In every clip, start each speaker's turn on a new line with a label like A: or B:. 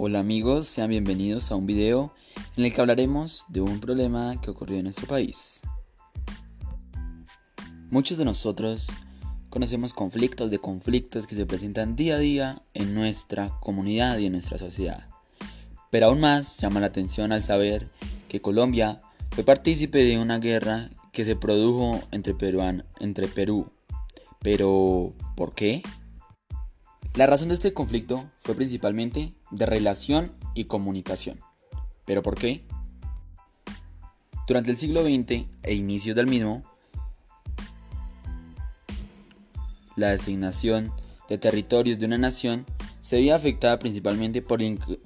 A: Hola amigos, sean bienvenidos a un video en el que hablaremos de un problema que ocurrió en nuestro país. Muchos de nosotros conocemos conflictos de conflictos que se presentan día a día en nuestra comunidad y en nuestra sociedad. Pero aún más llama la atención al saber que Colombia fue partícipe de una guerra que se produjo entre, entre Perú. Pero, ¿por qué? La razón de este conflicto fue principalmente de relación y comunicación. ¿Pero por qué? Durante el siglo XX e inicios del mismo, la designación de territorios de una nación se veía afectada principalmente por,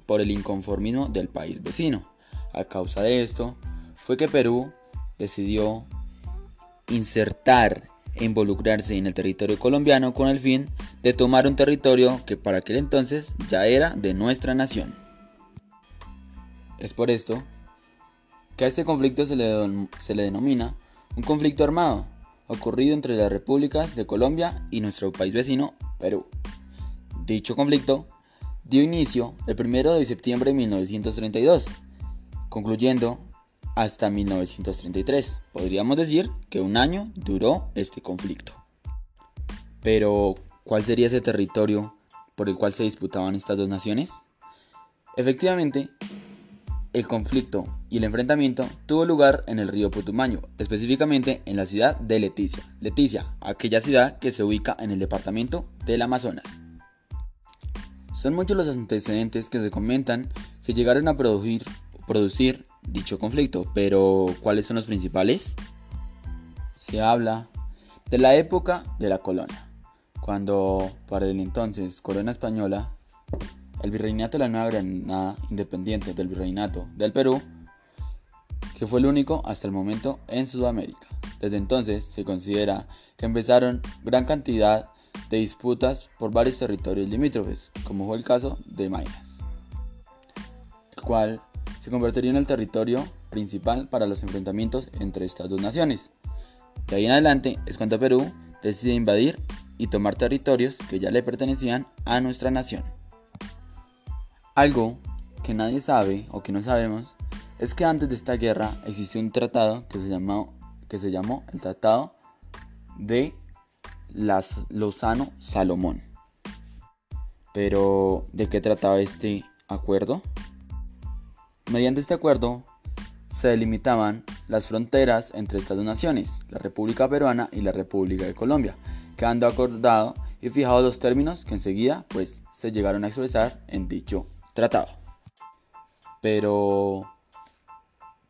A: por el inconformismo del país vecino. A causa de esto, fue que Perú decidió insertar e involucrarse en el territorio colombiano con el fin de tomar un territorio que para aquel entonces ya era de nuestra nación. Es por esto que a este conflicto se le, se le denomina un conflicto armado, ocurrido entre las repúblicas de Colombia y nuestro país vecino, Perú. Dicho conflicto dio inicio el 1 de septiembre de 1932, concluyendo hasta 1933. Podríamos decir que un año duró este conflicto. Pero, ¿cuál sería ese territorio por el cual se disputaban estas dos naciones? Efectivamente, el conflicto y el enfrentamiento tuvo lugar en el río Putumayo, específicamente en la ciudad de Leticia. Leticia, aquella ciudad que se ubica en el departamento del Amazonas. Son muchos los antecedentes que se comentan que llegaron a producir, producir dicho conflicto, pero ¿cuáles son los principales? Se habla de la época de la colonia, cuando para el entonces corona española, el virreinato de la Nueva Granada, independiente del virreinato del Perú, que fue el único hasta el momento en Sudamérica. Desde entonces se considera que empezaron gran cantidad de disputas por varios territorios limítrofes, como fue el caso de Mayas, el cual se convertiría en el territorio principal para los enfrentamientos entre estas dos naciones. De ahí en adelante es cuando Perú decide invadir y tomar territorios que ya le pertenecían a nuestra nación. Algo que nadie sabe o que no sabemos es que antes de esta guerra existió un tratado que se llamó, que se llamó el Tratado de las Lozano Salomón. Pero, ¿de qué trataba este acuerdo? Mediante este acuerdo se delimitaban las fronteras entre estas dos naciones, la República Peruana y la República de Colombia, quedando acordado y fijados los términos que enseguida pues se llegaron a expresar en dicho tratado. Pero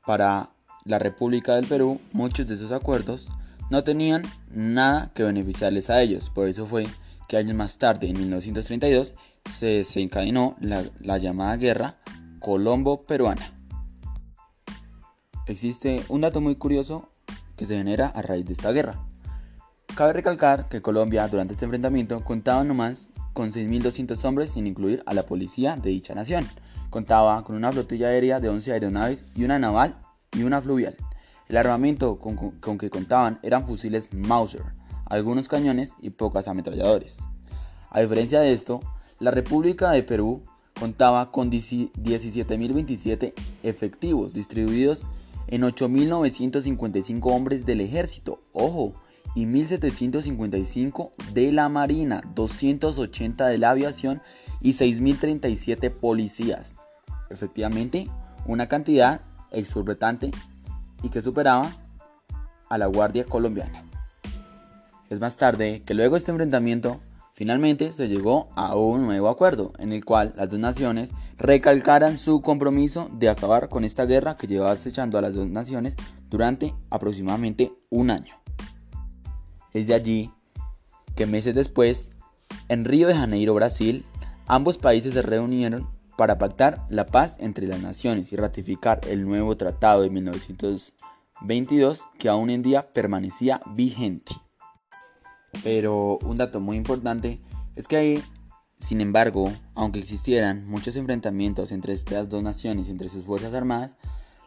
A: para la República del Perú muchos de esos acuerdos no tenían nada que beneficiarles a ellos, por eso fue que años más tarde, en 1932, se desencadenó la, la llamada guerra colombo-peruana. Existe un dato muy curioso que se genera a raíz de esta guerra. Cabe recalcar que Colombia durante este enfrentamiento contaba nomás con 6.200 hombres sin incluir a la policía de dicha nación. Contaba con una flotilla aérea de 11 aeronaves y una naval y una fluvial. El armamento con, con que contaban eran fusiles Mauser, algunos cañones y pocas ametralladores. A diferencia de esto, la República de Perú contaba con 17.027 efectivos distribuidos en 8.955 hombres del ejército, ojo, y 1.755 de la Marina, 280 de la aviación y 6.037 policías. Efectivamente, una cantidad exorbitante y que superaba a la Guardia Colombiana. Es más tarde que luego este enfrentamiento Finalmente se llegó a un nuevo acuerdo en el cual las dos naciones recalcaran su compromiso de acabar con esta guerra que llevaba acechando a las dos naciones durante aproximadamente un año. Es de allí que meses después, en Río de Janeiro, Brasil, ambos países se reunieron para pactar la paz entre las naciones y ratificar el nuevo tratado de 1922 que aún en día permanecía vigente. Pero un dato muy importante es que ahí, sin embargo, aunque existieran muchos enfrentamientos entre estas dos naciones y entre sus fuerzas armadas,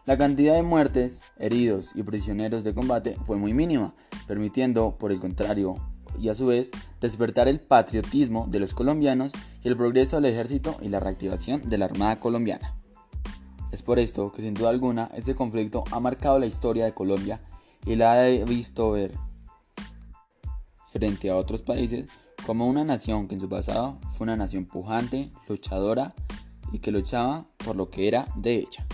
A: la cantidad de muertes, heridos y prisioneros de combate fue muy mínima, permitiendo, por el contrario, y a su vez, despertar el patriotismo de los colombianos y el progreso del ejército y la reactivación de la Armada colombiana. Es por esto que sin duda alguna este conflicto ha marcado la historia de Colombia y la ha visto ver frente a otros países como una nación que en su pasado fue una nación pujante, luchadora y que luchaba por lo que era de ella.